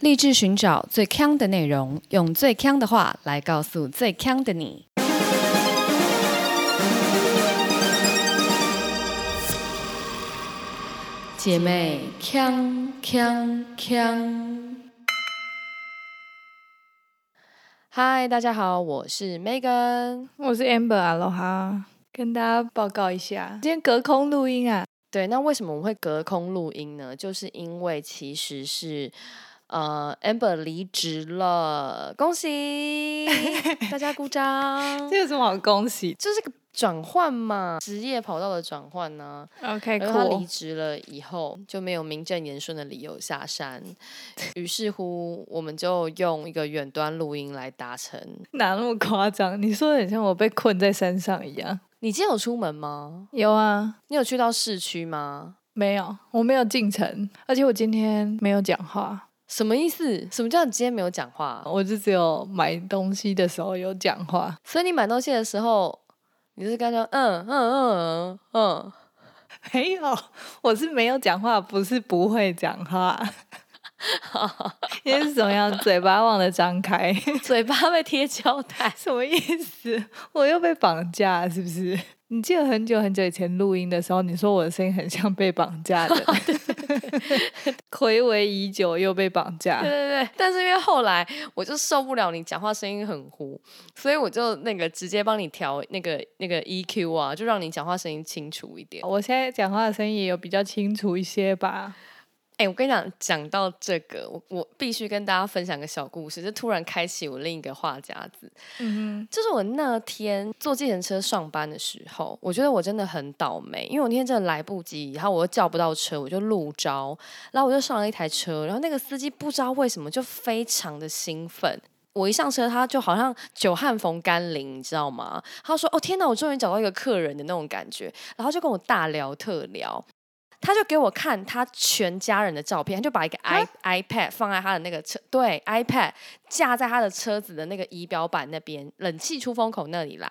立志寻找最强的内容，用最强的话来告诉最强的你。姐妹，强强强！嗨，大家好，我是 Megan，我是 Amber 啊，喽哈，跟大家报告一下，今天隔空录音啊。对，那为什么我们会隔空录音呢？就是因为其实是呃，Amber 离职了，恭喜大家鼓掌。这有什么好恭喜？就是个转换嘛，职业跑道的转换呢。OK，然后他离。职了以后，就没有名正言顺的理由下山，于是乎我们就用一个远端录音来达成。哪那么夸张？你说的很像我被困在山上一样。你今天有出门吗？有啊，你有去到市区吗？没有，我没有进城，而且我今天没有讲话，什么意思？什么叫你今天没有讲话？我就只有买东西的时候有讲话。所以你买东西的时候，你就是刚刚嗯嗯嗯嗯，没有，我是没有讲话，不是不会讲话。因为是怎么样，嘴巴忘了张开，嘴巴被贴胶带。什么意思？我又被绑架是不是？你记得很久很久以前录音的时候，你说我的声音很像被绑架的，暌违已久又被绑架对。对对，但是因为后来我就受不了你讲话声音很糊，所以我就那个直接帮你调那个那个 EQ 啊，就让你讲话声音清楚一点。我现在讲话的声音也有比较清楚一些吧？哎、我跟你讲，讲到这个，我我必须跟大家分享个小故事，就突然开启我另一个话匣子。嗯就是我那天坐计程车上班的时候，我觉得我真的很倒霉，因为我那天真的来不及，然后我又叫不到车，我就路招，然后我就上了一台车，然后那个司机不知道为什么就非常的兴奋。我一上车，他就好像久旱逢甘霖，你知道吗？他说：“哦天哪，我终于找到一个客人的那种感觉。”然后就跟我大聊特聊，他就给我看他全家人的照片，他就把一个 i iPad 放在他的那个车，对 iPad 架在他的车子的那个仪表板那边，冷气出风口那里啦。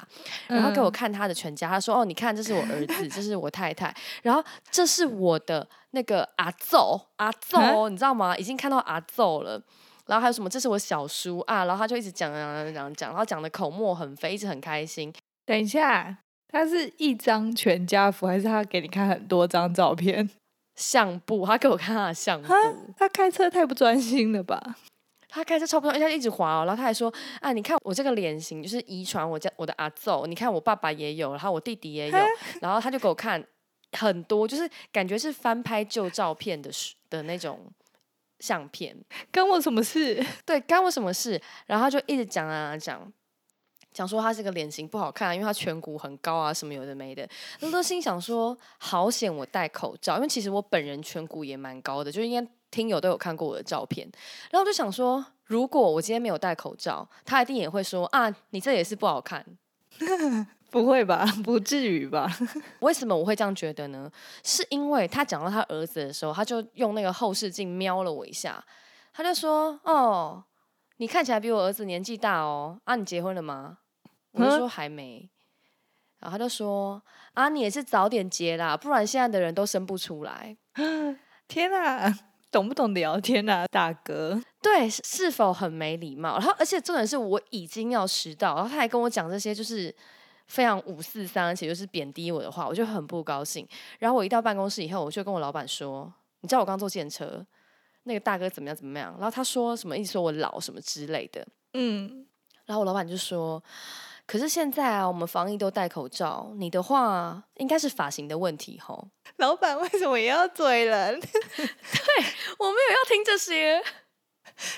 然后给我看他的全家，他说：“哦，你看，这是我儿子，这是我太太，然后这是我的那个阿奏，阿奏哦，你知道吗？已经看到阿奏了。”然后还有什么？这是我小叔啊，然后他就一直讲讲讲讲，然后讲的口沫很飞，一直很开心。等一下，他是一张全家福，还是他给你看很多张照片？相簿，他给我看他的相簿，他开车太不专心了吧？他开车超不专心，他一直滑哦，然后他还说啊，你看我这个脸型就是遗传我家我的阿奏，你看我爸爸也有，然后我弟弟也有，然后他就给我看很多，就是感觉是翻拍旧照片的时的那种相片。关我什么事？对，干我什么事？然后他就一直讲啊讲，讲说他这个脸型不好看、啊，因为他颧骨很高啊，什么有的没的。那都心想说，好险我戴口罩，因为其实我本人颧骨也蛮高的，就应该听友都有看过我的照片。然后我就想说，如果我今天没有戴口罩，他一定也会说啊，你这也是不好看。不会吧？不至于吧？为什么我会这样觉得呢？是因为他讲到他儿子的时候，他就用那个后视镜瞄了我一下，他就说：“哦，你看起来比我儿子年纪大哦，啊，你结婚了吗？”我就说还没，然后他就说：“啊，你也是早点结啦，不然现在的人都生不出来。天啊，懂不懂聊天啊，大哥？对，是是否很没礼貌？然后，而且重点是我已经要迟到，然后他还跟我讲这些，就是非常五四三，而且就是贬低我的话，我就很不高兴。然后我一到办公室以后，我就跟我老板说：“你知道我刚坐电车，那个大哥怎么样怎么样？”然后他说什么，一直说我老什么之类的。嗯，然后我老板就说：“可是现在啊，我们防疫都戴口罩，你的话应该是发型的问题吼。老板为什么也要嘴人？我没有要听这些，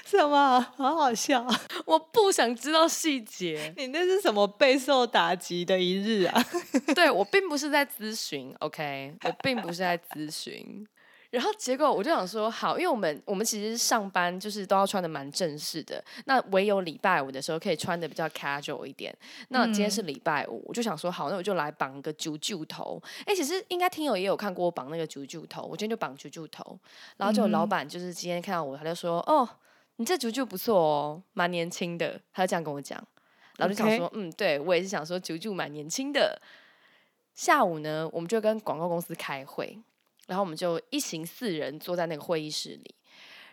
什么？好好笑！我不想知道细节。你那是什么备受打击的一日啊？对我并不是在咨询，OK，我并不是在咨询。然后结果我就想说，好，因为我们我们其实上班就是都要穿的蛮正式的，那唯有礼拜五的时候可以穿的比较 casual 一点。那今天是礼拜五，我就想说，好，那我就来绑个啾啾头。哎，其实应该听友也有看过我绑那个啾啾头，我今天就绑啾啾头。然后就老板就是今天看到我，他就说，哦，你这啾啾不错哦，蛮年轻的，他就这样跟我讲。然后就想说，嗯，对我也是想说啾啾蛮年轻的。下午呢，我们就跟广告公司开会，然后我们就一行四人坐在那个会议室里。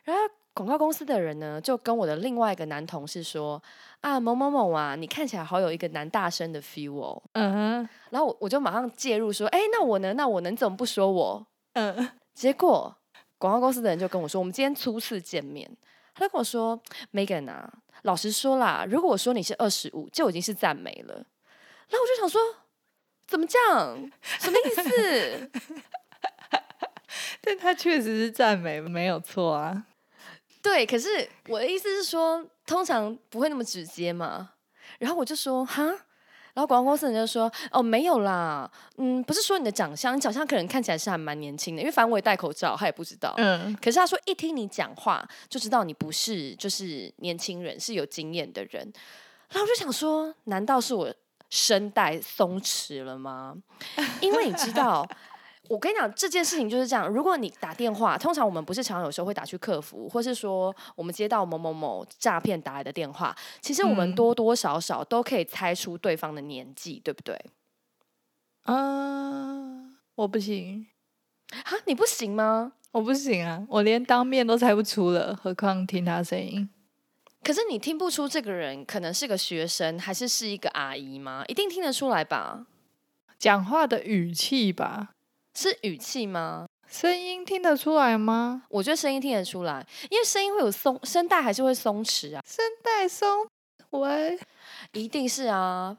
然后广告公司的人呢，就跟我的另外一个男同事说：“啊，某某某啊，你看起来好有一个男大生的 feel 哦。嗯哼，”然后我我就马上介入说：“哎，那我呢？那我能怎么不说我？”嗯，结果广告公司的人就跟我说：“我们今天初次见面。”他就跟我说：“Megan 啊，老实说啦，如果我说你是二十五，就已经是赞美了。”然后我就想说：“怎么这样？什么意思？”但他确实是赞美，没有错啊。对，可是我的意思是说，通常不会那么直接嘛。然后我就说哈，然后广告公司人就说哦没有啦，嗯，不是说你的长相，你长相可能看起来是还蛮年轻的，因为反正我也戴口罩，他也不知道。嗯，可是他说一听你讲话就知道你不是就是年轻人，是有经验的人。然后我就想说，难道是我声带松弛了吗？因为你知道。我跟你讲，这件事情就是这样。如果你打电话，通常我们不是常常有时候会打去客服，或是说我们接到某某某诈骗打来的电话，其实我们多多少少都可以猜出对方的年纪，对不对？啊，我不行啊，你不行吗？我不行啊，我连当面都猜不出了，何况听他声音。可是你听不出这个人可能是个学生，还是是一个阿姨吗？一定听得出来吧？讲话的语气吧。是语气吗？声音听得出来吗？我觉得声音听得出来，因为声音会有松，声带还是会松弛啊。声带松，喂，一定是啊。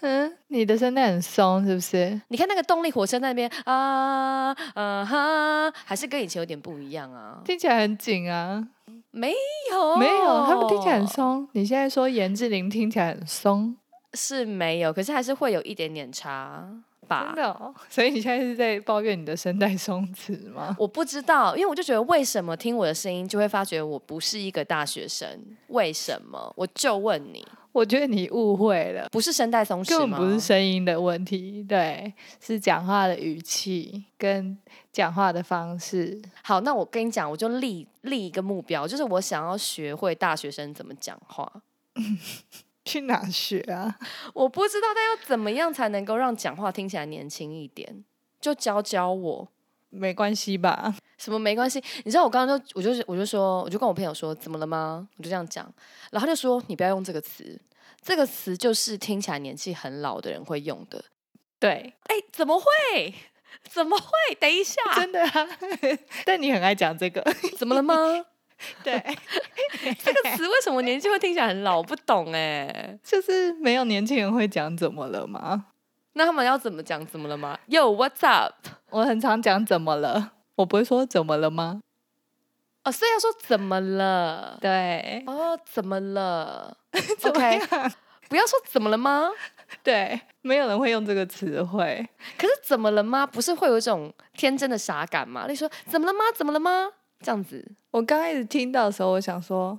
嗯，你的声带很松是不是？你看那个动力火车那边啊，啊哈，还是跟以前有点不一样啊。听起来很紧啊。没有，没有，他们听起来很松。你现在说严志玲听起来很松，是没有，可是还是会有一点点差。真的，所以你现在是在抱怨你的声带松弛吗？我不知道，因为我就觉得为什么听我的声音就会发觉我不是一个大学生？为什么？我就问你，我觉得你误会了，不是声带松弛吗？根本不是声音的问题，对，是讲话的语气跟讲话的方式。好，那我跟你讲，我就立立一个目标，就是我想要学会大学生怎么讲话。去哪学啊？我不知道，但要怎么样才能够让讲话听起来年轻一点？就教教我，没关系吧？什么没关系？你知道我刚刚就我就是我就说，我就跟我朋友说，怎么了吗？我就这样讲，然后他就说，你不要用这个词，这个词就是听起来年纪很老的人会用的。对，哎，怎么会？怎么会？等一下，真的啊？但你很爱讲这个，怎么了吗？对，这个词为什么年纪会听起来很老？我不懂哎，就是没有年轻人会讲怎么了吗？那他们要怎么讲怎么了吗？Yo，what's up？我很常讲怎么了，我不会说怎么了吗？哦，所以要说怎么了？对，哦，怎么了？OK，不要说怎么了吗？对，没有人会用这个词汇。可是怎么了吗？不是会有一种天真的傻感吗？你说怎么了吗？怎么了吗？这样子，我刚开始听到的时候，我想说，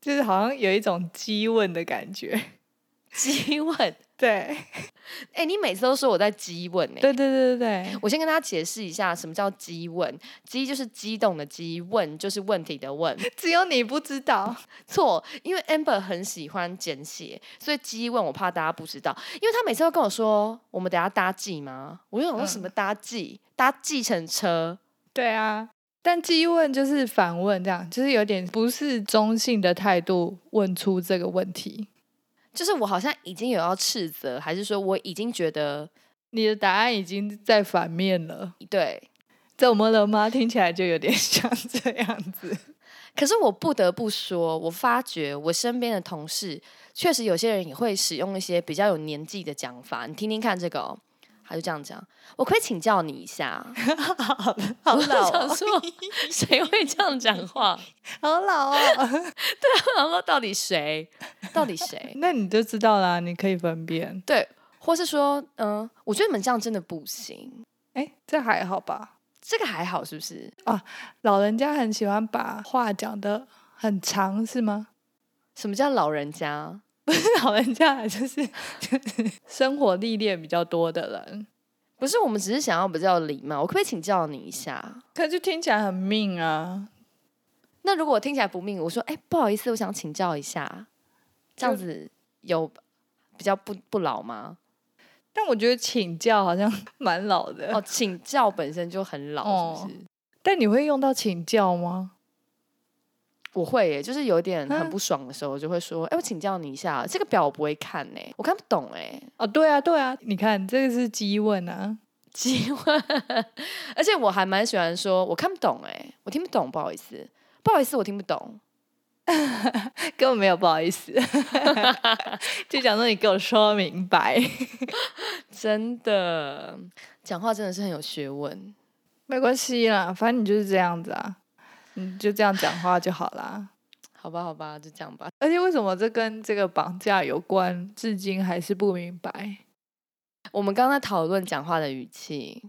就是好像有一种激问的感觉。激问，对。哎，你每次都说我在激问，哎，对对对对对。我先跟大家解释一下，什么叫激问？激就是激动的激，问就是问题的问。只有你不知道，错，因为 Amber 很喜欢简写，所以激问我怕大家不知道，因为他每次都跟我说，我们等下搭计吗？我就想说什么搭计？搭计程车？对啊。但激问就是反问，这样就是有点不是中性的态度问出这个问题，就是我好像已经有要斥责，还是说我已经觉得你的答案已经在反面了？对，怎么了吗？听起来就有点 像这样子。可是我不得不说，我发觉我身边的同事确实有些人也会使用一些比较有年纪的讲法，你听听看这个哦。他就这样讲，我可以请教你一下。好老，想说 谁会这样讲话？好老哦。对啊，然后到底谁？到底谁？那你就知道啦，你可以分辨。对，或是说，嗯，我觉得你们这样真的不行。哎，这还好吧？这个还好是不是？啊，老人家很喜欢把话讲的很长，是吗？什么叫老人家？不是老人家，就是就是 生活历练比较多的人。不是，我们只是想要比较礼貌。我可不可以请教你一下？可就听起来很命啊。那如果我听起来不命，我说：“哎，不好意思，我想请教一下。”这样子有比较不不老吗？但我觉得请教好像蛮老的哦。请教本身就很老，是不是？但你会用到请教吗？我会耶，就是有点很嗯。不爽的时候，我就会说：“哎、我请教你一下，这个表我不会看呢，我看不懂哎。哦，对啊，对啊，你看这个是激问啊，” 机问，而且我还蛮喜欢说：“我看不懂哎，我听不懂，不好意思，不好意思，我听不懂。根本没有不好意思，就讲说你给我说明白，”真的，讲话真的是很有学问。没关系啦，反正你就是这样子啊，你就这样讲话就好啦。好吧，好吧，就这样吧。而且为什么这跟这个绑架有关，至今还是不明白。我们刚才讨论讲话的语气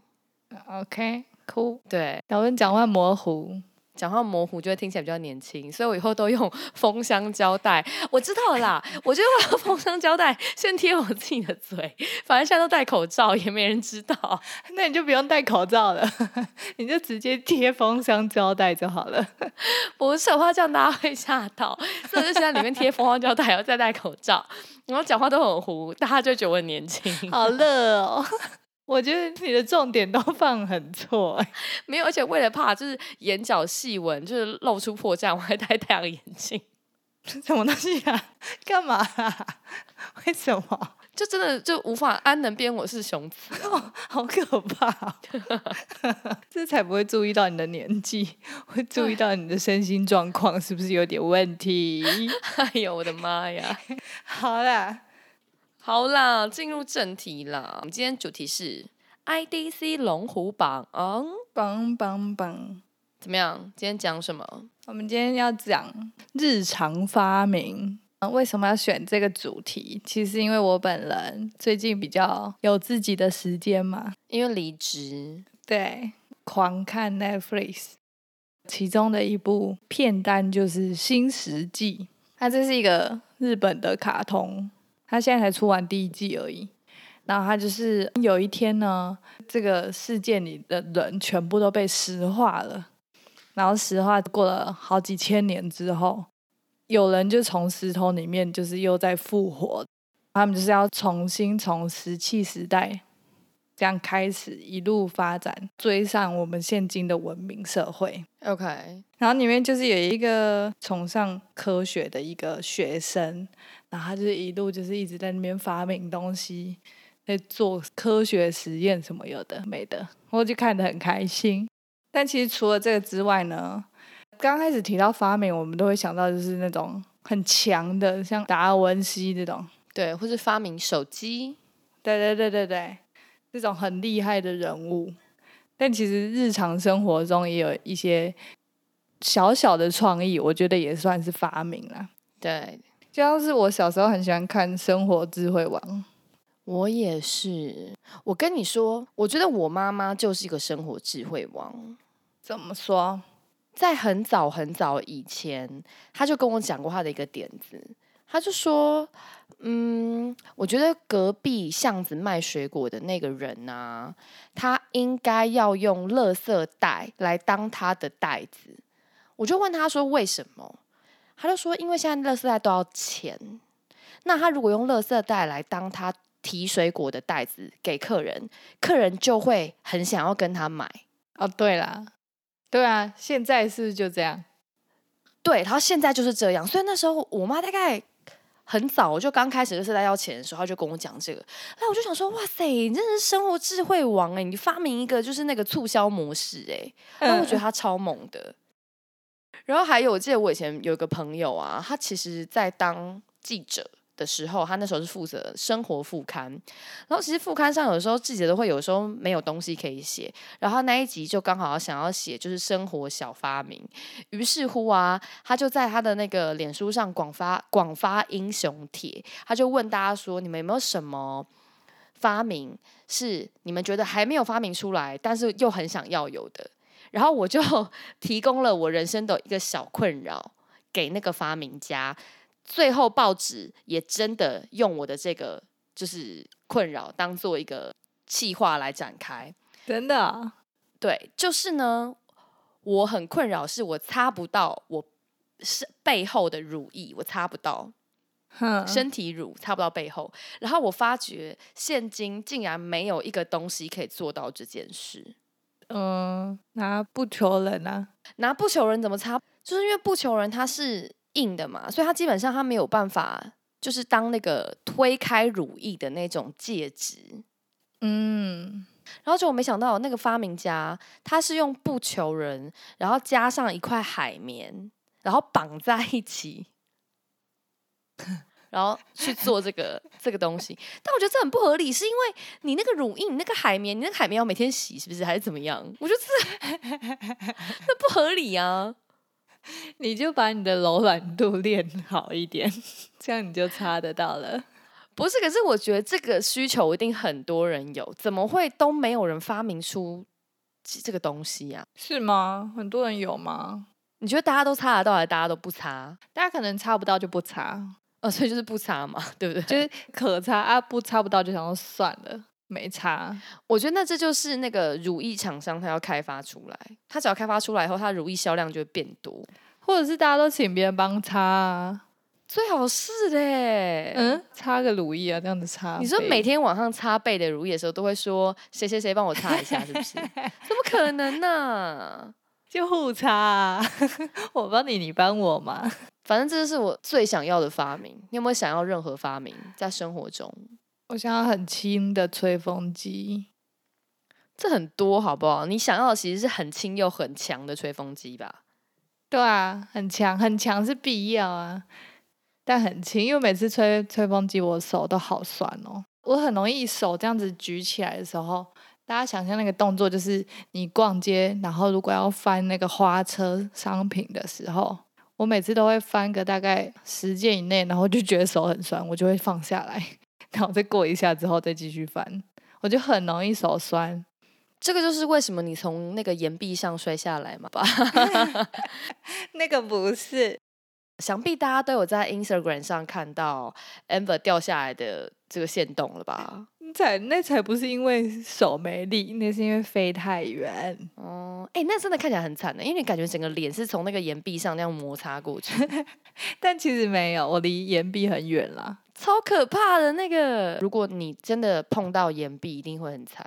，OK，cool，、对，讨论讲话模糊，讲话模糊就会听起来比较年轻，所以我以后都用封箱胶带。我知道了啦，我就用封箱胶带先贴我自己的嘴，反正现在都戴口罩，也没人知道。那你就不用戴口罩了，你就直接贴封箱胶带就好了。不是，我怕这样大家会吓到，所以我就现在里面贴封箱胶带，然后再戴口罩，然后讲话都很糊，大家就觉得我很年轻。好乐哦！我觉得你的重点都 放很错、欸，没有，而且为了怕就是眼角细纹就是露出破绽，我还戴太阳眼镜。什么东西啊？干嘛、啊？为什么？就真的就无法安能辨我是雄雌啊、好可怕、哦！这才不会注意到你的年纪，会注意到你的身心状况是不是有点问题？哎呦我的妈呀！好啦，好啦，进入正题啦。我们今天主题是 IDC 龙虎榜，嗯，榜榜榜！怎么样？今天讲什么？我们今天要讲日常发明。呃为什么要选这个主题？其实因为我本人最近比较有自己的时间嘛，因为离职，对，狂看 Netflix，其中的一部片单就是《新石纪》，它这是一个日本的卡通，他现在才出完第一季而已。然后他就是有一天呢，这个世界里的人全部都被石化了，然后石化过了好几千年之后，有人就从石头里面就是又在复活，他们就是要重新从石器时代这样开始一路发展，追上我们现今的文明社会。OK，然后里面就是有一个崇尚科学的一个学生，然后他就是一路就是一直在那边发明东西，在做科学实验什么有的没的，我就看得很开心。但其实除了这个之外呢，刚开始提到发明，我们都会想到就是那种很强的，像达尔文西这种，对，或是发明手机，对对对对对，这种很厉害的人物。但其实日常生活中也有一些小小的创意，我觉得也算是发明啦。对就像是我小时候很喜欢看《生活智慧王》，我也是。我跟你说，我觉得我妈妈就是一个生活智慧王。怎么说？在很早很早以前，她就跟我讲过她的一个点子，他就说，嗯，我觉得隔壁巷子卖水果的那个人啊，他应该要用垃圾袋来当他的袋子。我就问他说为什么？他就说因为现在垃圾袋都要钱，那他如果用垃圾袋来当他提水果的袋子给客人，客人就会很想要跟他买。哦，对啦，对啊，现在是不是就这样？对，然后现在就是这样，所以那时候我妈大概很早，我就刚开始就是在要钱的时候，他就跟我讲这个，那我就想说，哇塞，你真的是生活智慧王哎，你发明一个就是那个促销模式哎，那我觉得他超猛的。然后还有，我记得我以前有一个朋友啊，他其实在当记者的时候，他那时候是负责生活副刊，然后其实副刊上有时候记者都会有时候没有东西可以写，然后那一集就刚好想要写就是生活小发明，于是乎啊，他就在他的那个脸书上广发广发英雄帖，他就问大家说，你们有没有什么发明是你们觉得还没有发明出来，但是又很想要有的？然后我就 提供了我人生的一个小困扰给那个发明家，最后报纸也真的用我的这个就是困扰当做一个企划来展开。真的啊、对，就是呢，我很困扰，是我擦不到我是背后的乳液，我擦不到哼，身体乳，擦不到背后。然后我发觉现今竟然没有一个东西可以做到这件事。嗯，拿不求人啊，拿不求人怎么擦？就是因为不求人它是硬的嘛，所以它基本上它没有办法，就是当那个推开乳液的那种介质。嗯，然后就我没想到那个发明家他是用不求人，然后加上一块海绵，然后绑在一起，然后去做这个这个东西。但我觉得这很不合理，是因为你那个乳液、你那个海绵、你那个海绵要每天洗，是不是还是怎么样？我觉得这 那不合理啊！你就把你的柔软度练好一点，这样你就擦得到了。不是，可是我觉得这个需求一定很多人有，怎么会都没有人发明出这这个东西呀、是吗？很多人有吗？你觉得大家都擦得到，还是大家都不擦？大家可能擦不到就不擦，呃，所以就是不擦嘛，对不对？就是可擦啊，不擦不到就想说算了，没擦。我觉得那这就是那个乳液厂商他要开发出来，他只要开发出来以后，他乳液销量就会变多，或者是大家都请别人帮擦啊，最好是嘞。嗯，嗯，擦个乳液啊，这样子擦。你说每天晚上擦背的乳液的时候，都会说谁谁谁帮我擦一下，是不是？怎么可能呢、就互擦、啊，我帮你，你帮我嘛。反正这就是我最想要的发明。你有没有想要任何发明在生活中？我想要很轻的吹风机，这很多好不好？你想要的其实是很轻又很强的吹风机吧？对啊，很强，很强是必要啊，但很轻，因为每次吹吹风机，我手都好酸哦。我很容易手这样子举起来的时候，大家想象那个动作，就是你逛街，然后如果要翻那个花车商品的时候，我每次都会翻个大概十件以内，然后就觉得手很酸，我就会放下来，然后再过一下之后再继续翻，我就很容易手酸。这个就是为什么你从那个岩壁上摔下来嘛吧？那个不是，想必大家都有在 Instagram 上看到 Amber 掉下来的这个线动了吧？才那才不是因为手没力，那是因为飞太远。哦，哎、那真的看起来很惨的，因为你感觉整个脸是从那个岩壁上那样摩擦过去，但其实没有，我离岩壁很远啦。超可怕的那个。如果你真的碰到岩壁，一定会很惨。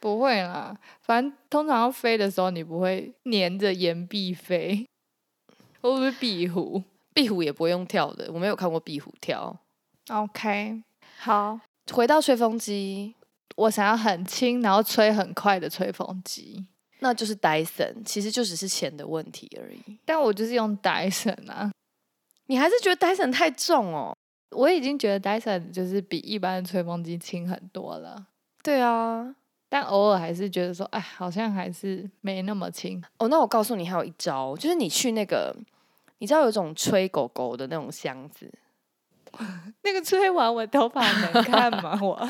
不会啦，反正通常要飞的时候，你不会粘着岩壁飞，会不会壁虎壁虎也不会用跳的，我没有看过壁虎跳。？OK，好，回到吹风机，我想要很轻，然后吹很快的吹风机，那就是 Dyson，其实就只是钱的问题而已。但我就是用 Dyson 啊，你还是觉得 Dyson 太重哦？我已经觉得 Dyson 就是比一般的吹风机轻很多了，对啊。但偶尔还是觉得说，哎，好像还是没那么轻。哦，那我告诉你，还有一招，就是你去那个，你知道有一种吹狗狗的那种箱子，那个吹完我头发能看吗？我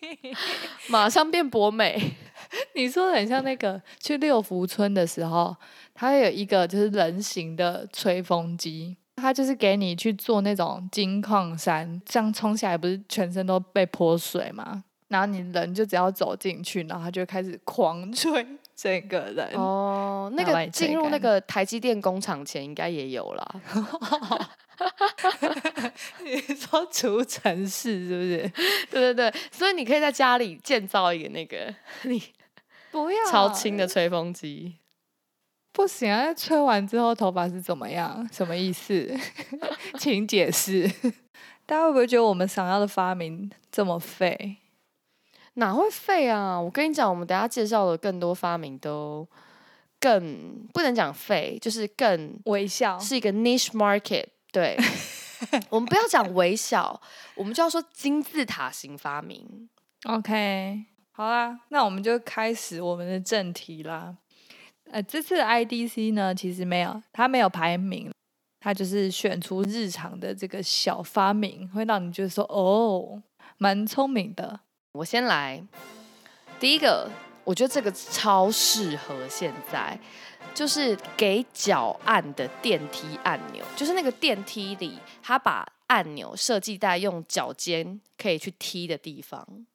马上变博美。你说的很像那个去六福村的时候，它有一个就是人形的吹风机，它就是给你去做那种金矿山，这样冲下来不是全身都被泼水吗？然后你人就只要走进去，然后他就开始狂吹整个人。哦，那个进入那个台积电工厂前应该也有啦。你说除尘室是不是？对对对，所以你可以在家里建造一个那个你不要超轻的吹风机。不行啊！吹完之后头发是怎么样？什么意思？请解释。大家会不会觉得我们想要的发明这么废？哪会废啊？我跟你讲，我们等下介绍的更多发明都更不能讲废，就是更微笑是一个 niche market。对，我们不要讲微笑，我们就要说金字塔型发明。OK，好啦，那我们就开始我们的正题啦。呃，这次的 IDC 呢，其实没有，它没有排名，它就是选出日常的这个小发明，会让你觉得说，哦，蛮聪明的。我先来，第一个，我觉得这个超适合现在，就是给脚按的电梯按钮，就是那个电梯里，它把按钮设计在用脚尖可以去踢的地方，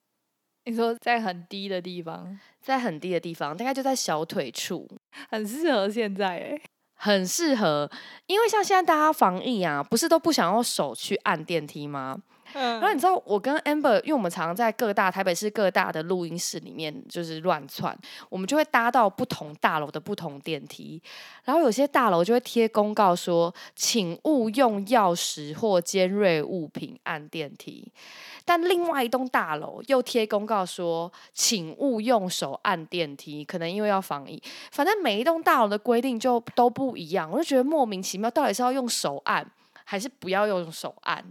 你说在很低的地方，在很低的地方，大概就在小腿处，很适合现在哎。很适合，因为像现在大家防疫啊，不是都不想用手去按电梯吗？然然后你知道我跟 Amber，因为我们常常在各大台北市各大的录音室里面就是乱窜，我们就会搭到不同大楼的不同电梯，然后有些大楼就会贴公告说，请勿用钥匙或尖锐物品按电梯。但另外一栋大楼又贴公告说，请勿用手按电梯，可能因为要防疫。反正每一栋大楼的规定就都不一样，我就觉得莫名其妙，到底是要用手按还是不要用手按？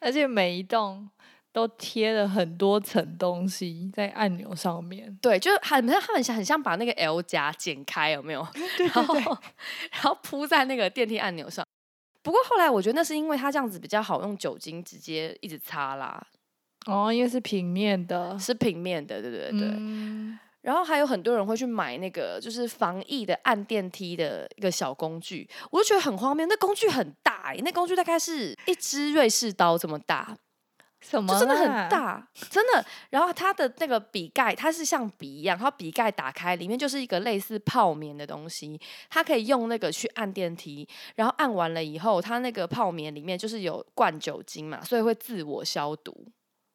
而且每一栋都贴了很多层东西在按钮上面。对，就是很像他们像很像把那个 L 夹剪开，有没有？对然后然后铺在那个电梯按钮上。不过后来我觉得那是因为它这样子比较好用酒精直接一直擦啦，哦，因为是平面的。是平面的，对对对。嗯然后还有很多人会去买那个就是防疫的按电梯的一个小工具，我就觉得很荒谬。那工具很大、欸，那工具大概是一支瑞士刀这么大，什么就真的很。大，真的。然后它的那个笔盖，它是像笔一样，它笔盖打开，里面就是一个类似泡棉的东西，它可以用那个去按电梯，然后按完了以后，它那个泡棉里面就是有灌酒精嘛，所以会自我消毒。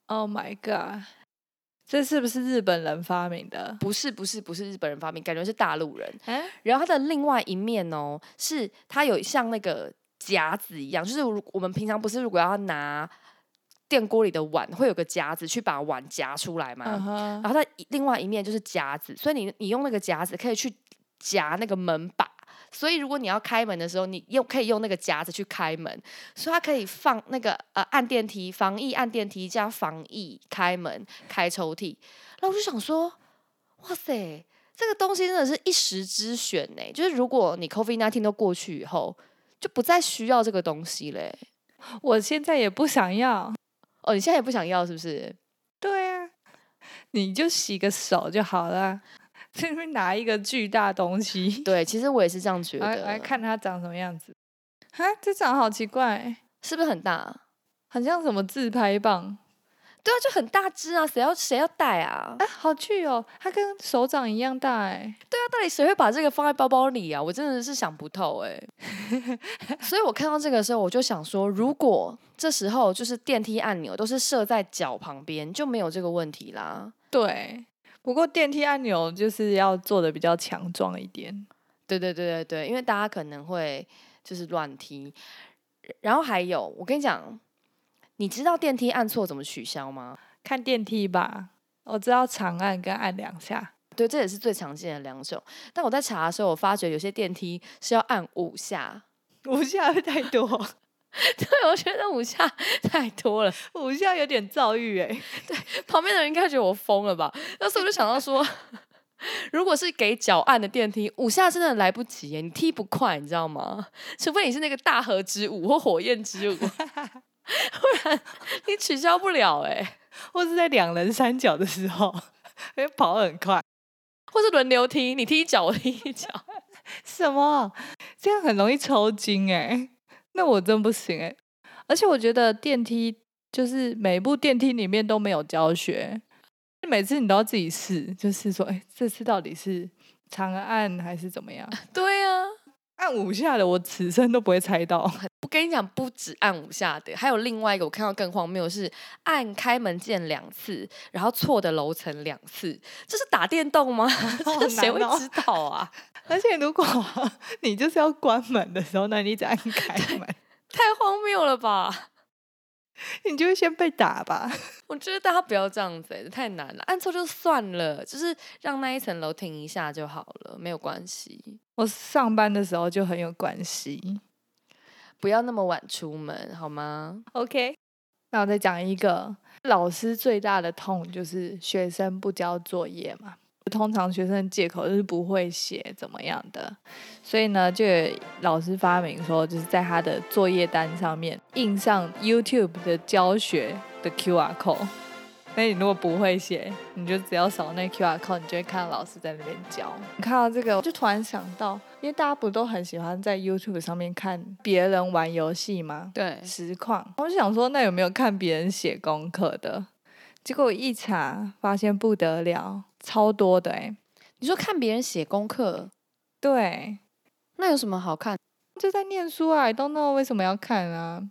Oh my god！这是不是日本人发明的？不是不是不是日本人发明，感觉是大陆人。哎，然后它的另外一面哦，是它有像那个夹子一样，就是我们平常不是如果要拿电锅里的碗，会有个夹子去把碗夹出来嘛。然后它另外一面就是夹子，所以你你用那个夹子可以去夹那个门把。所以如果你要开门的时候，你用可以用那个夹子去开门，所以它可以放那个呃按电梯、防疫按电梯加防疫开门开抽屉。然后我就想说，哇塞，这个东西真的是一时之选呢。就是如果你 COVID 1 9都过去以后，就不再需要这个东西嘞。我现在也不想要。哦，你现在也不想要是不是？对啊，你就洗个手就好了。这边拿一个巨大东西，对，其实我也是这样觉得。来看它长什么样子。哈，这长好奇怪，是不是很大？很像什么自拍棒。对啊，就很大只啊，谁要谁要带啊？啊，好巨哦，它跟手掌一样大哎。对啊，到底谁会把这个放在包包里啊？我真的是想不透哎、所以我看到这个时候，我就想说，如果这时候就是电梯按钮都是设在脚旁边，就没有这个问题啦。对，不过电梯按钮就是要做的比较强壮一点。对对对对对，因为大家可能会就是乱踢，然后还有，我跟你讲，你知道电梯按错怎么取消吗？看电梯吧，我知道长按跟按两下。对，这也是最常见的两种。但我在查的时候，我发觉有些电梯是要按五下。五下会太多，对，我觉得五下 太多了，五下有点躁郁哎。对旁边的人应该觉得我疯了吧？那时候我就想到说，如果是给脚按的电梯，五下真的来不及耶，你踢不快，你知道吗？除非你是那个大河之舞或火焰之舞，不然你取消不了哎。或是在两人三角的时候，跑很快。或是轮流踢，你踢一脚，我踢一脚。什么？这样很容易抽筋哎、那我真不行哎、而且我觉得电梯就是每部电梯里面都没有教学，每次你都要自己试，就是说，哎、这次到底是长按还是怎么样？对啊，按五下的，我此生都不会猜到。我跟你讲，不止按五下的，还有另外一个我看到更荒谬是按开门键两次，然后错的楼层两次，这是打电动吗？这谁会知道啊？而且如果你就是要关门的时候，那你一直按开门，太荒谬了吧！你就会先被打吧。我觉得大家不要这样子、欸，太难了。按错就算了，就是让那一层楼停一下就好了，没有关系。我上班的时候就很有关系。不要那么晚出门，好吗？OK，那我再讲一个，老师最大的痛就是学生不交作业嘛。通常学生借口就是不会写怎么样的，所以呢，就有老师发明说，就是在他的作业单上面印上 YouTube 的教学的 QR code。那你如果不会写，你就只要扫那 QR code，你就会看到老师在那边教。你看到这个，我就突然想到，因为大家不都很喜欢在 YouTube 上面看别人玩游戏吗？对，实况，我就想说，那有没有看别人写功课的？结果一查，发现不得了，超多的哎、你说看别人写功课，对，那有什么好看？就在念书啊，I don't know 为什么要看啊？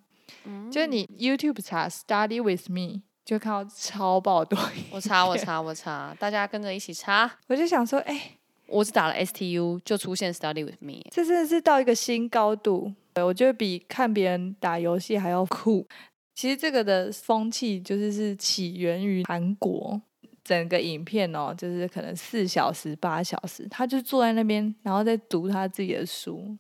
就是你 YouTube 查 Study with me 就看到超爆多我查我查我查，大家跟着一起查。我就想说，哎、我只打了 STU 就出现 Study with me，这真的是到一个新高度，我觉得比看别人打游戏还要酷。其实这个的风气就是是起源于韩国，整个影片哦，就是可能四小时、八小时，他就坐在那边，然后在读他自己的书，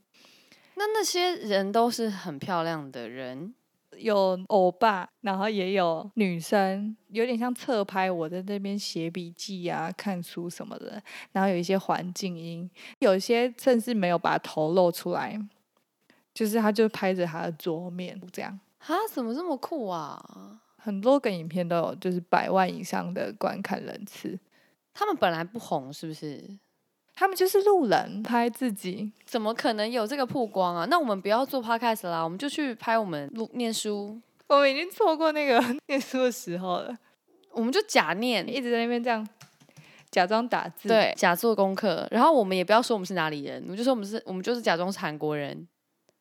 那那些人都是很漂亮的人，有欧巴，然后也有女生，有点像侧拍，我在那边写笔记啊、看书什么的，然后有一些环境音，有一些甚至没有把头露出来，就是他就拍着他的桌面这样。啊，怎么这么酷啊？很多个影片都有，就是百万以上的观看人次。他们本来不红是不是？他们就是路人拍自己，怎么可能有这个曝光啊？那我们不要做 podcast 啦，我们就去拍我们录念书，我们已经错过那个 念书的时候了，我们就假念，一直在那边这样假装打字。对，假做功课。然后我们也不要说我们是哪里人，我们就说我们是，我们就是假装是韩国人。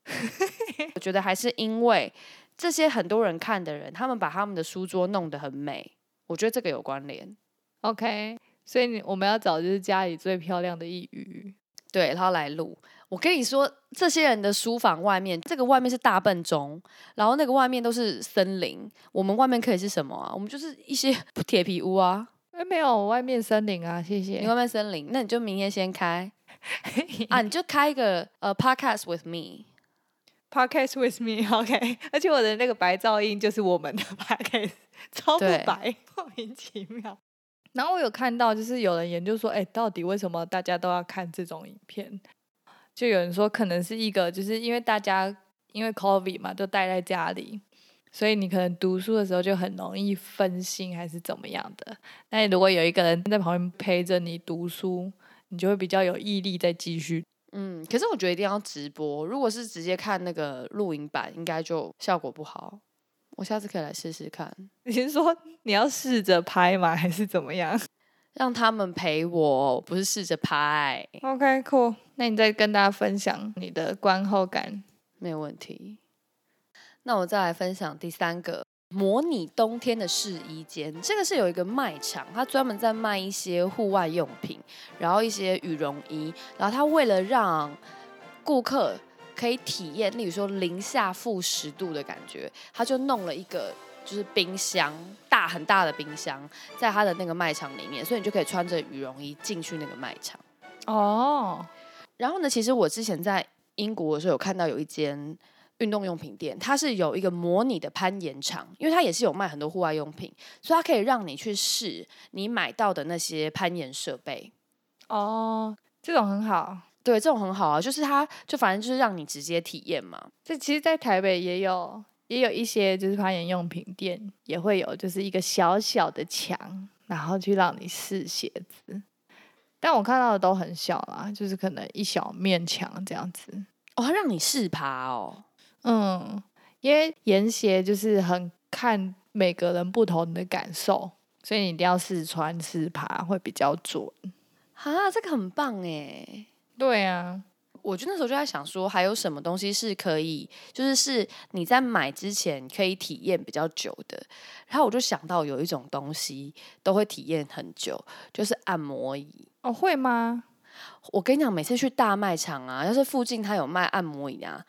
我觉得还是因为这些很多人看的人，他们把他们的书桌弄得很美，我觉得这个有关联。，OK，所以你我们要找就是家里最漂亮的一隅。对，然后来录。我跟你说，这些人的书房外面，这个外面是大笨钟，然后那个外面都是森林。我们外面可以是什么啊？我们就是一些 铁皮屋啊。哎，没有，外面森林啊，谢谢你。外面森林，那你就明天先开 啊，你就开一个呃 podcast with me。Podcast with me，OK，而且我的那个白噪音就是我们的 Podcast，超不白，莫名其妙。然后我有看到，就是有人研究说，哎、到底为什么大家都要看这种影片？就有人说，可能是一个，就是因为大家因为 COVID 嘛，都待在家里，所以你可能读书的时候就很容易分心，还是怎么样的。那如果有一个人在旁边陪着你读书，你就会比较有毅力再继续嗯，可是我觉得一定要直播，如果是直接看那个录影版，应该就效果不好。我下次可以来试试看，你是说你要试着拍吗？还是怎么样 让他们陪我，不是试着拍，？OK，cool。那你再跟大家分享你的观后感。没有问题。那我再来分享第三个。模拟冬天的试衣间，这个是有一个卖场，它专门在卖一些户外用品，然后一些羽绒衣，然后它为了让顾客可以体验，例如说零下负十度的感觉，他就弄了一个就是冰箱，大很大的冰箱，在他的那个卖场里面，所以你就可以穿着羽绒衣进去那个卖场。哦，然后呢，其实我之前在英国的时候有看到有一间运动用品店，它是有一个模拟的攀岩场，因为它也是有卖很多户外用品，所以它可以让你去试你买到的那些攀岩设备。哦，这种很好。对，这种很好啊，就是它就反正就是让你直接体验嘛。这其实，在台北也有，也有一些就是攀岩用品店也会有，就是一个小小的墙，然后去让你试鞋子。但我看到的都很小啦，就是可能一小面墙这样子。哦，它让你试爬哦。嗯，因为岩鞋就是很看每个人不同的感受，所以你一定要试穿试爬会比较准。哈，这个很棒哎！对啊，我就那时候就在想说，还有什么东西是可以，就是是你在买之前可以体验比较久的。然后我就想到有一种东西都会体验很久，就是按摩椅。哦，会吗？我跟你讲，每次去大卖场啊，要是附近它有卖按摩椅啊，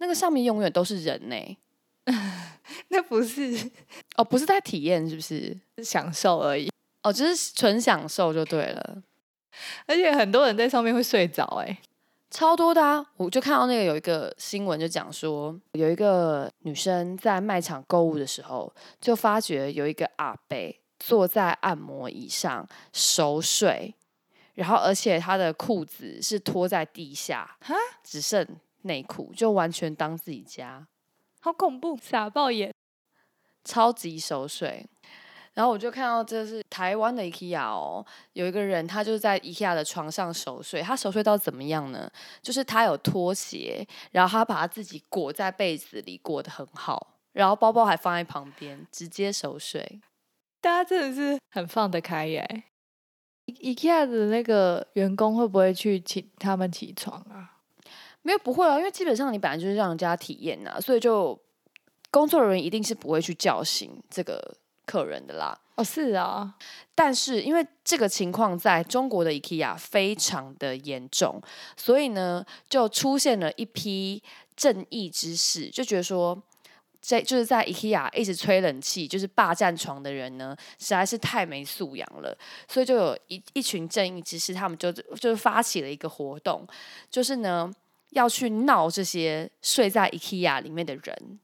那个上面永远都是人呢、那不是哦，不是在体验，是不是？享受而已，哦，就是纯享受就对了。而且很多人在上面会睡着、欸，超多的啊！我就看到那个有一个新闻，就讲说有一个女生在卖场购物的时候，就发觉有一个阿伯坐在按摩椅上熟睡，然后而且他的裤子是拖在地下，哈，只剩内裤，就完全当自己家，好恐怖，傻爆眼。超级熟睡。然后我就看到这是台湾的 IKEA 哦，有一个人他就在 IKEA 的床上熟睡，他熟睡到怎么样呢？就是他有拖鞋，然后他把他自己裹在被子里，裹得很好，然后包包还放在旁边，直接熟睡。大家真的是很放得开耶。IKEA 的那个员工会不会去请他们起床啊？没有不会啊，因为基本上你本来就是让人家体验呐、所以就工作人员一定是不会去叫醒这个客人的啦。哦，是啊，但是因为这个情况在中国的 IKEA 非常的严重，所以呢，就出现了一批正义之士，就觉得说，在就是在 IKEA 一直吹冷气，就是霸占床的人呢，实在是太没素养了，所以就有一一群正义之士，他们就就是发起了一个活动，就是呢要去闹这些睡在 IKEA 里面的人。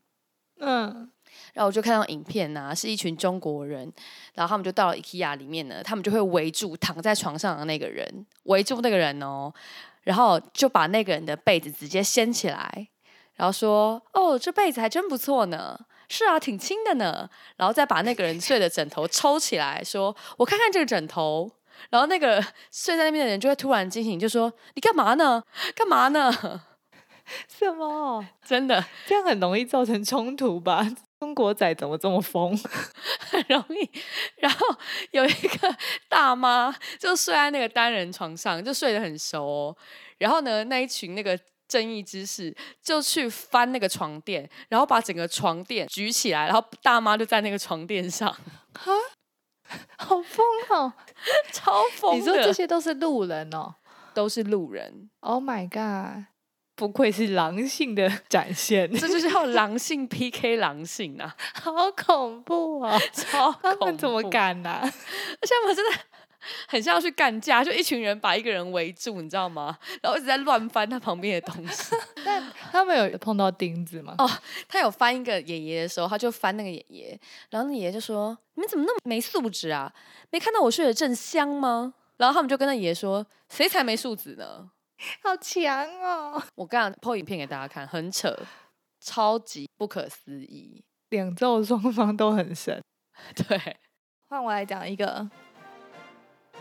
嗯，然后我就看到影片啊、是一群中国人，然后他们就到了 IKEA 里面呢，他们就会围住躺在床上的那个人，围住那个人哦，然后就把那个人的被子直接掀起来，然后说：“哦，这被子还真不错呢。”是啊，挺轻的呢。然后再把那个人睡的枕头抽起来，说：“我看看这个枕头。”然后那个 睡在那边的人就会突然惊醒，就说：“你干嘛呢？干嘛呢 什么？？”真的 这样很容易造成冲突吧？中国仔怎么这么疯？很容易。然后有一个大妈就睡在那个单人床上，就睡得很熟、哦。然后呢，那一群那个正义之士就去翻那个床垫，然后把整个床垫举起来，然后大妈就在那个床垫上，好疯哦！超疯。你说这些都是路人哦都是路人，？Oh my god！不愧是狼性的展现，这就是要 狼性 PK 狼性啊，好恐怖哦！超他们怎么恐怖？敢呢、而且他们真的很像要去干架，就一群人把一个人围住，你知道吗？然后一直在乱翻他旁边的东西。但他们有碰到钉子吗？哦他有翻一个爷爷的时候，他就翻那个爷爷，然后那爷爷就说：“你们怎么那么没素质啊？没看到我睡得正香吗？”然后他们就跟那爷爷说：“谁才没素质呢好强哦！？”我刚刚 po 影片给大家看，很扯，超级不可思议。两奏双方都很神。对，换我来讲一个，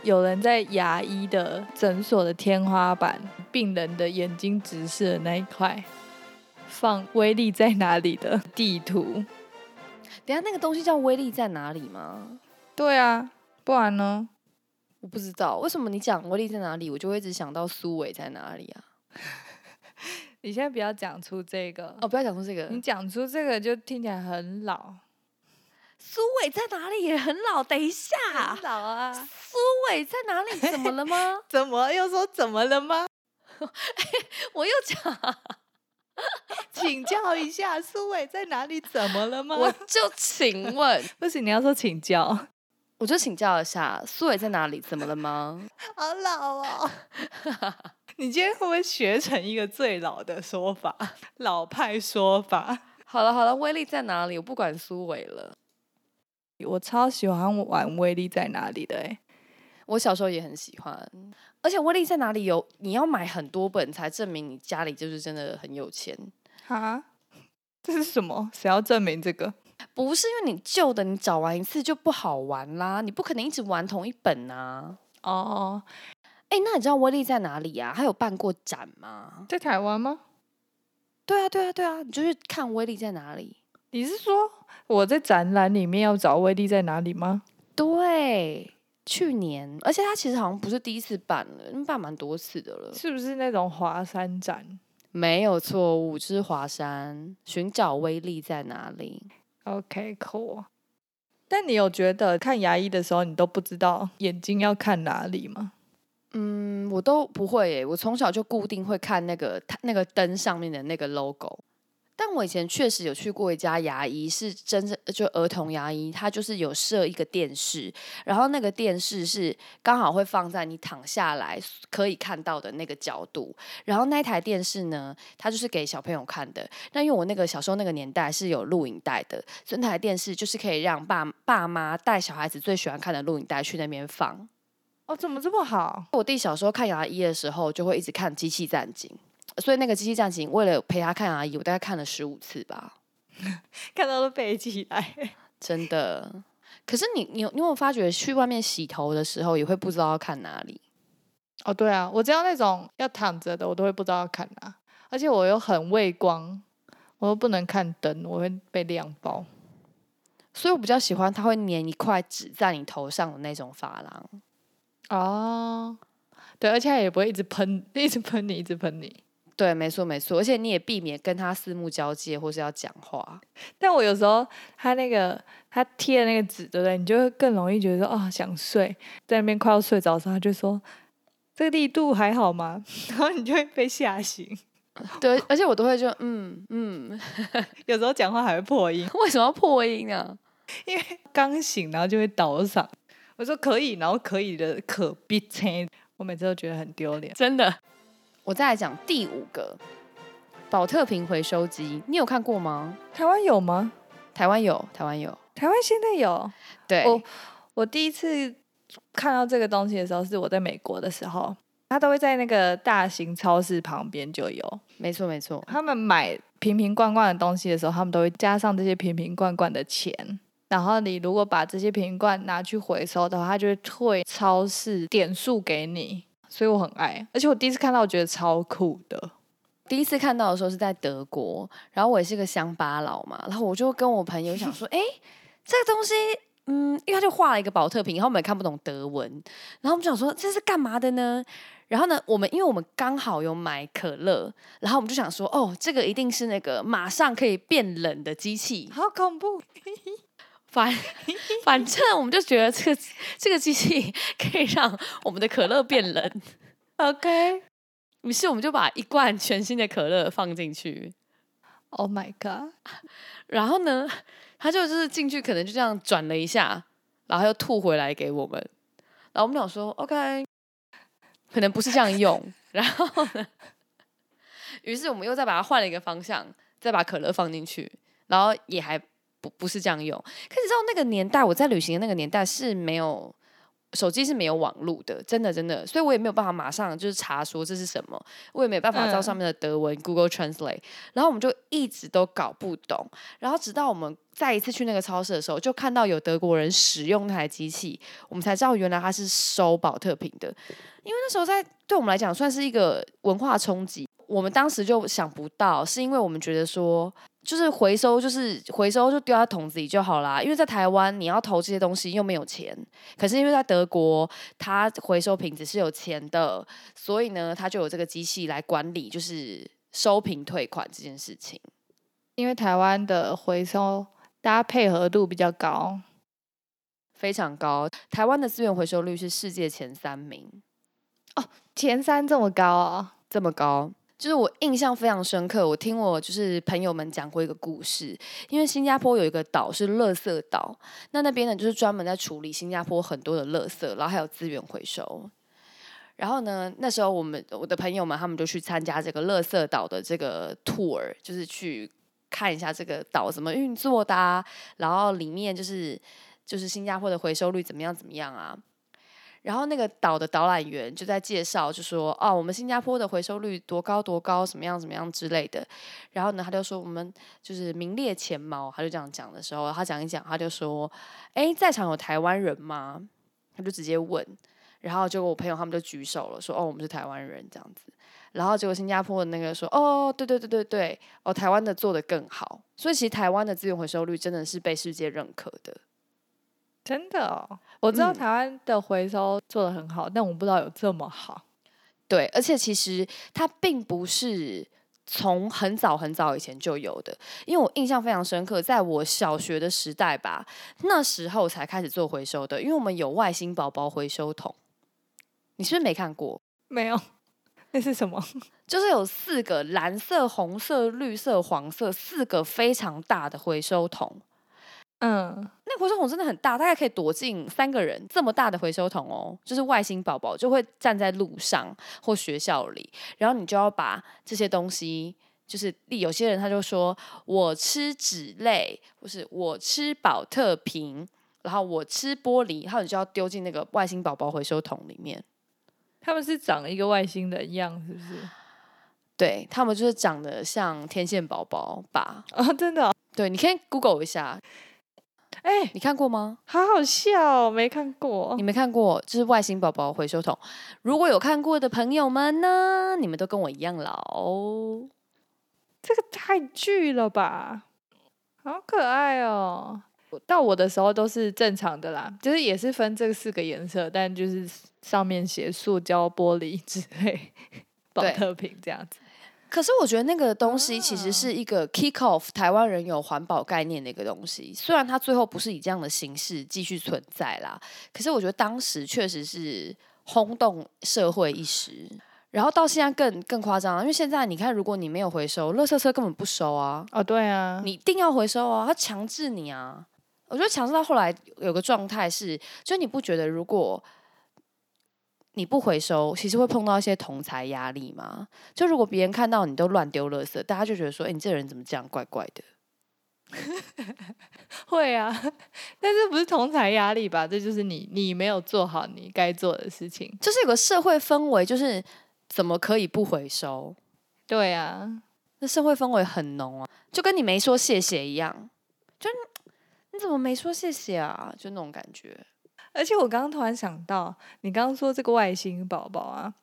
有人在牙医的诊所的天花板，病人的眼睛直视的那一块，放威力在哪里的地图。等下那个东西叫威力在哪里吗？对啊，不然呢？我不知道为什么你讲威力在哪里，我就会一直想到苏伟在哪里啊？你现在不要讲出这个，哦，不要讲出这个，你讲出这个就听起来很老。苏伟在哪里也很老。等一下，很老啊！苏伟在哪里？怎么了吗？怎么又说怎么了吗？我又讲。请教一下，苏伟在哪里？怎么了吗？我就请问，不行，你要说请教。我就请教一下，苏伟在哪里？怎么了吗？好老哦！你今天会不会学成一个最老的说法，老派说法？好了好了，威力在哪里？我不管苏伟了。我超喜欢玩威力在哪里的哎、我小时候也很喜欢，而且威力在哪里有你要买很多本才证明你家里就是真的很有钱，哈，这是什么？谁要证明这个？不是因为你旧的你找完一次就不好玩啦，你不可能一直玩同一本啊。哦，哎，那你知道威力在哪里啊？他有办过展吗？在台湾吗？对啊对啊对啊，你就去看威力在哪里。你是说我在展览里面要找威力在哪里吗？对，去年，而且他其实好像不是第一次办了，因为办蛮多次的了。是不是那种华山展没有错误，这是华山寻找威力在哪里？？OK，cool、但你有觉得看牙医的时候，你都不知道眼睛要看哪里吗？嗯，我都不会耶，我从小就固定会看那个它那个灯上面的那个 logo。但我以前确实有去过一家牙医，是真正就儿童牙医，他就是有设一个电视，然后那个电视是刚好会放在你躺下来可以看到的那个角度，然后那台电视呢，它就是给小朋友看的。那因为我那个小时候那个年代是有录影带的，所以那台电视就是可以让爸爸妈带小孩子最喜欢看的录影带去那边放。哦，怎么这么好？我弟小时候看牙医的时候，就会一直看《机器战警》，所以那个《机器战警》为了陪他看阿姨，我大概看了十五次吧，看到都背起来。真的。可是你你有你有没有发觉去外面洗头的时候，也会不知道要看哪里？哦，对啊，我知道那种要躺着的，我都会不知道要看哪，而且我又很畏光，我又不能看灯，我会被亮爆。所以我比较喜欢它会粘一块纸在你头上的那种发廊。哦，对，而且它也不会一直喷，一直喷你，一直喷你。对，没错没错，而且你也避免跟他四目交接或是要讲话。但我有时候他那个他贴的那个纸，对不对？你就会更容易觉得说哦想睡，在那边快要睡着的时候，他就说这个力度还好吗？然后你就会被吓醒。对，而且我都会就嗯嗯，有时候讲话还会破音，为什么要破音啊？因为刚醒，然后就会倒嗓。我说可以，然后可以的可必称，我每次都觉得很丢脸。真的。我再来讲第五个，保特瓶回收机，你有看过吗？台湾有吗？台湾有，台湾有，台湾现在有。对，我我第一次看到这个东西的时候，是我在美国的时候，他都会在那个大型超市旁边就有。没错，没错。他们买瓶瓶罐罐的东西的时候，他们都会加上这些瓶瓶罐罐的钱。然后你如果把这些瓶罐拿去回收的话，他就会退超市点数给你。所以我很爱，而且我第一次看到，我觉得超酷的。第一次看到的时候是在德国，然后我也是个乡巴佬嘛，然后我就跟我朋友想说，哎，这个东西，嗯，因为他就画了一个保特瓶，然后我们也看不懂德文，然后我们就想说这是干嘛的呢？然后呢，我们因为我们刚好有买可乐，然后我们就想说，哦，这个一定是那个马上可以变冷的机器，好恐怖。反 反正我们就觉得这个这个机器可以让我们的可乐变冷，OK。于是我们就把一罐全新的可乐放进去，Oh my god！然后呢，他就就是进去可能就这样转了一下，然后又吐回来给我们。然后我们想说，OK，可能不是这样用。然后呢，于是我们又再把它换了一个方向，再把可乐放进去，然后也还。不不是这样用，可你知道那个年代，我在旅行的那个年代是没有手机是没有网络的，真的真的，所以我也没有办法马上就是查说这是什么，我也没办法照上面的德文 Google Translate，然后我们就一直都搞不懂，然后直到我们再一次去那个超市的时候，就看到有德国人使用那台机器，我们才知道原来它是收保特瓶的，因为那时候在对我们来讲算是一个文化冲击，我们当时就想不到，是因为我们觉得说。就是回收，就是回收，就丢在桶子里就好啦。因为在台湾，你要投这些东西又没有钱，可是因为在德国，它回收瓶子是有钱的，所以呢，它就有这个机器来管理，就是收瓶退款这件事情。因为台湾的回收，大家配合度比较高，非常高。台湾的资源回收率是世界前三名哦，前三这么高啊，这么高。就是我印象非常深刻，我听我就是朋友们讲过一个故事，因为新加坡有一个岛是垃圾岛，那那边呢就是专门在处理新加坡很多的垃圾，然后还有资源回收。然后呢，那时候我们我的朋友们他们就去参加这个垃圾岛的这个 tour，就是去看一下这个岛怎么运作的，然后里面就是就是新加坡的回收率怎么样怎么样啊。然后那个岛的导览员就在介绍，就说：“哦，我们新加坡的回收率多高多高，怎么样怎么样之类的。”然后呢，他就说：“我们就是名列前茅。”他就这样讲的时候，他讲一讲，他就说：“哎，在场有台湾人吗？”他就直接问，然后结果我朋友他们就举手了，说：“哦，我们是台湾人。”这样子。然后结果新加坡的那个说：“哦，对对对对对，哦，台湾的做的更好。”所以其实台湾的资源回收率真的是被世界认可的。真的哦，我知道台湾的回收做的很好，但我不知道有这么好。对，而且其实它并不是从很早很早以前就有的，因为我印象非常深刻，在我小学的时代吧，那时候才开始做回收的，因为我们有外星宝宝回收桶。你是不是没看过？没有，那是什么？就是有四个蓝色、红色、绿色、黄色四个非常大的回收桶。嗯，那回收桶真的很大，大概可以躲进三个人这么大的回收桶哦。就是外星宝宝就会站在路上或学校里，然后你就要把这些东西，就是有些人他就说我吃纸类，或是我吃保特瓶，然后我吃玻璃，然后你就要丢进那个外星宝宝回收桶里面。他们是长了一个外星人一样，是不是？对他们就是长得像天线宝宝吧？啊，真的？对，你可以 Google 一下。哎，你看过吗？好好笑，没看过。你没看过，就是外星宝宝回收桶。如果有看过的朋友们呢？你们都跟我一样老。这个太巨了吧，好可爱哦！到我的时候都是正常的啦，就是也是分这四个颜色，但就是上面写塑胶、玻璃之类、保特瓶这样子。可是我觉得那个东西其实啊是一个 kick off 台湾人有环保概念的一个东西，虽然它最后不是以这样的形式继续存在啦，可是我觉得当时确实是轰动社会一时。然后到现在更更夸张了，因为现在你看，如果你没有回收，垃圾车根本不收啊，哦，对啊，你一定要回收啊，他强制你啊。我觉得强制到后来有个状态是，就你不觉得如果你不回收，其实会碰到一些同才压力吗？就如果别人看到你都乱丢垃圾，大家就觉得说，哎、你这个人怎么这样，怪怪的。会啊，但是不是同才压力吧？这就是你你没有做好你该做的事情。就是有个社会氛围，就是怎么可以不回收？对啊，那社会氛围很浓啊，就跟你没说谢谢一样，就你怎么没说谢谢啊？就那种感觉。而且我刚刚突然想到，你刚刚说这个外星宝宝啊，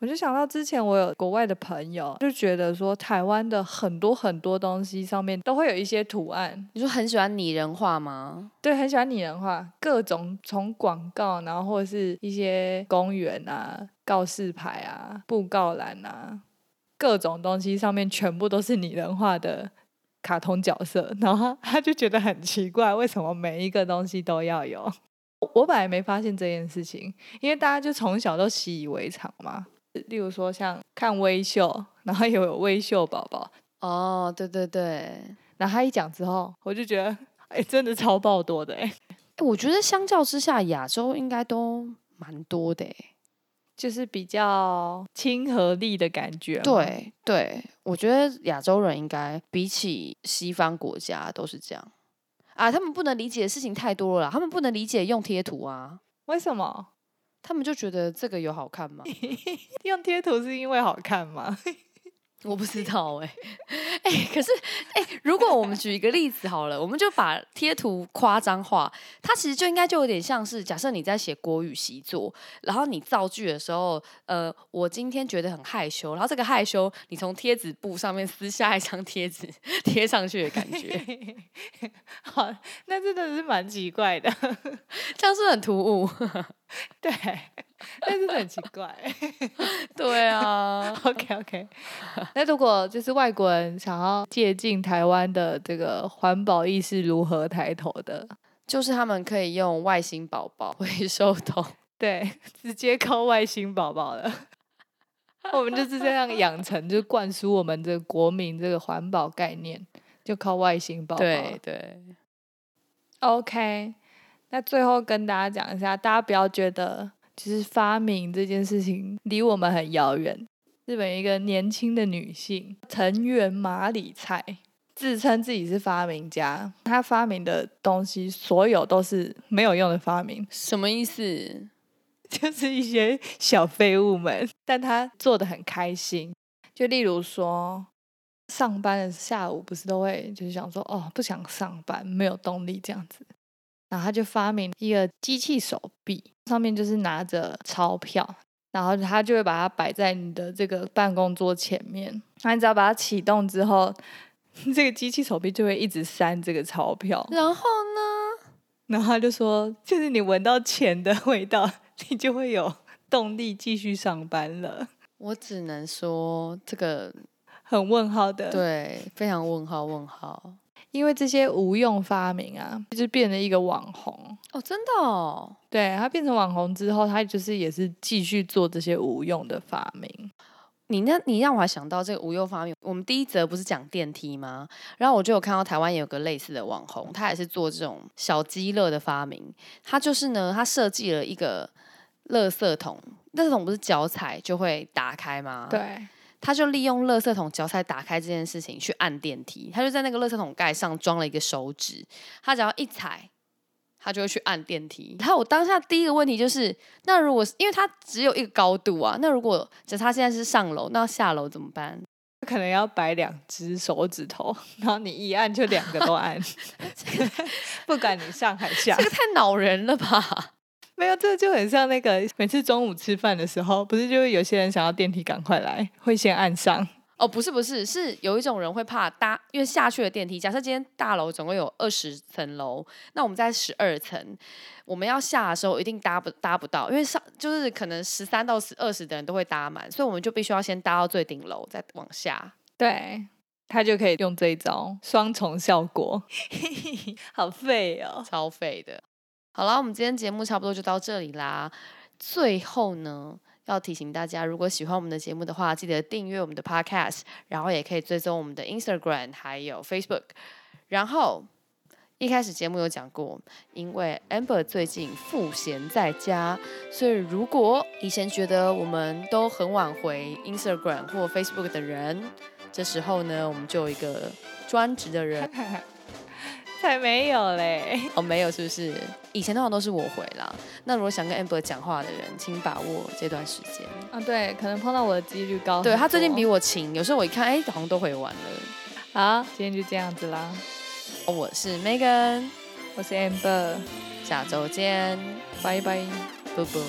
我就想到之前我有国外的朋友，就觉得说台湾的很多很多东西上面都会有一些图案，你说很喜欢拟人化吗？对，很喜欢拟人化，各种从广告，然后或者是一些公园啊、告示牌啊、布告栏啊，各种东西上面全部都是拟人化的卡通角色，然后他就觉得很奇怪，为什么每一个东西都要有？我本来没发现这件事情，因为大家就从小都习以为常嘛。例如说像看微秀，然后又有微秀宝宝，哦，对对对，然后他一讲之后，我就觉得，哎、真的超爆多的、哎。欸我觉得相较之下，亚洲应该都蛮多的欸。就是比较亲和力的感觉。，对对，我觉得亚洲人应该比起西方国家都是这样啊。他们不能理解的事情太多了啦，他们不能理解用贴图啊，为什么他们就觉得这个有好看吗？用贴图是因为好看吗？我不知道哎、哎、可是哎、如果我们举一个例子好了，我们就把贴图夸张化，它其实就应该就有点像是，假设你在写国语习作，然后你造句的时候，呃，我今天觉得很害羞，然后这个害羞，你从贴纸布上面撕下一张贴纸贴上去的感觉，好，那真的是蛮奇怪的。这样是很突兀。对，但是很奇怪。对啊，OK OK，那如果就是外国人想要借鉴台湾的这个环保意识如何抬头的，就是他们可以用外星宝宝回收桶。对，直接靠外星宝宝了。我们就是这样养成，就灌输我们这个国民这个环保概念，就靠外星宝宝。对对，OK，那最后跟大家讲一下，大家不要觉得就是发明这件事情离我们很遥远。日本有一个年轻的女性藤原麻里菜，自称自己是发明家，她发明的东西所有都是没有用的发明，什么意思？就是一些小废物们，但她做的很开心。就例如说，上班的下午不是都会就是想说，哦，不想上班，没有动力这样子。然后他就发明一个机器手臂，上面就是拿着钞票，然后他就会把它摆在你的这个办公桌前面。那你只要把它启动之后，这个机器手臂就会一直扇这个钞票。然后呢？然后他就说，就是你闻到钱的味道，你就会有动力继续上班了。我只能说这个很问号的，，对，非常问号问号。因为这些无用发明啊，就变成一个网红。哦，真的哦。对他变成网红之后，他就是也是继续做这些无用的发明。你那，你让我还想到这个无用发明。我们第一则不是讲电梯吗？然后我就有看到台湾也有个类似的网红，他也是做这种小鸡乐的发明。他就是呢，他设计了一个垃圾桶，垃圾桶不是脚踩就会打开吗？。对，他就利用垃圾桶脚踩打开这件事情去按电梯，他就在那个垃圾桶盖上装了一个手指，他只要一踩，他就会去按电梯。然后我当下第一个问题就是，那如果是因为他只有一个高度啊，那如果假设他现在是上楼，那下楼怎么办？可能要摆两只手指头，然后你一按就两个都按，不管你上还下这。个太恼人了吧？没有，这就很像那个每次中午吃饭的时候，不是就会有些人想要电梯赶快来，会先按上，哦，不是不是，是有一种人会怕搭，因为下去的电梯，假设今天大楼总共有二十层楼，那我们在十二层，我们要下的时候一定搭不搭不到，因为上就是可能十三到十二十的人都会搭满，所以我们就必须要先搭到最顶楼，再往下。对，他就可以用这一招双重效果，好废哦。超废的。好啦，我们今天节目差不多就到这里啦。最后呢，要提醒大家，如果喜欢我们的节目的话，记得订阅我们的 Podcast，然后也可以追踪我们的 Instagram 还有 Facebook。然后一开始节目有讲过，因为 Amber 最近赋闲在家，所以如果以前觉得我们都很晚回 Instagram 或 Facebook 的人，这时候呢，我们就有一个专职的人。才没有嘞！哦，没有，是不是？以前通常都是我回啦。那如果想跟 Amber 讲话的人，请把握这段时间。啊，对，可能碰到我的几率高。对他最近比我勤，有时候我一看，哎，好像都回完了。好，今天就这样子啦。我是 Megan，我是 Amber，下周见，拜拜，啵啵。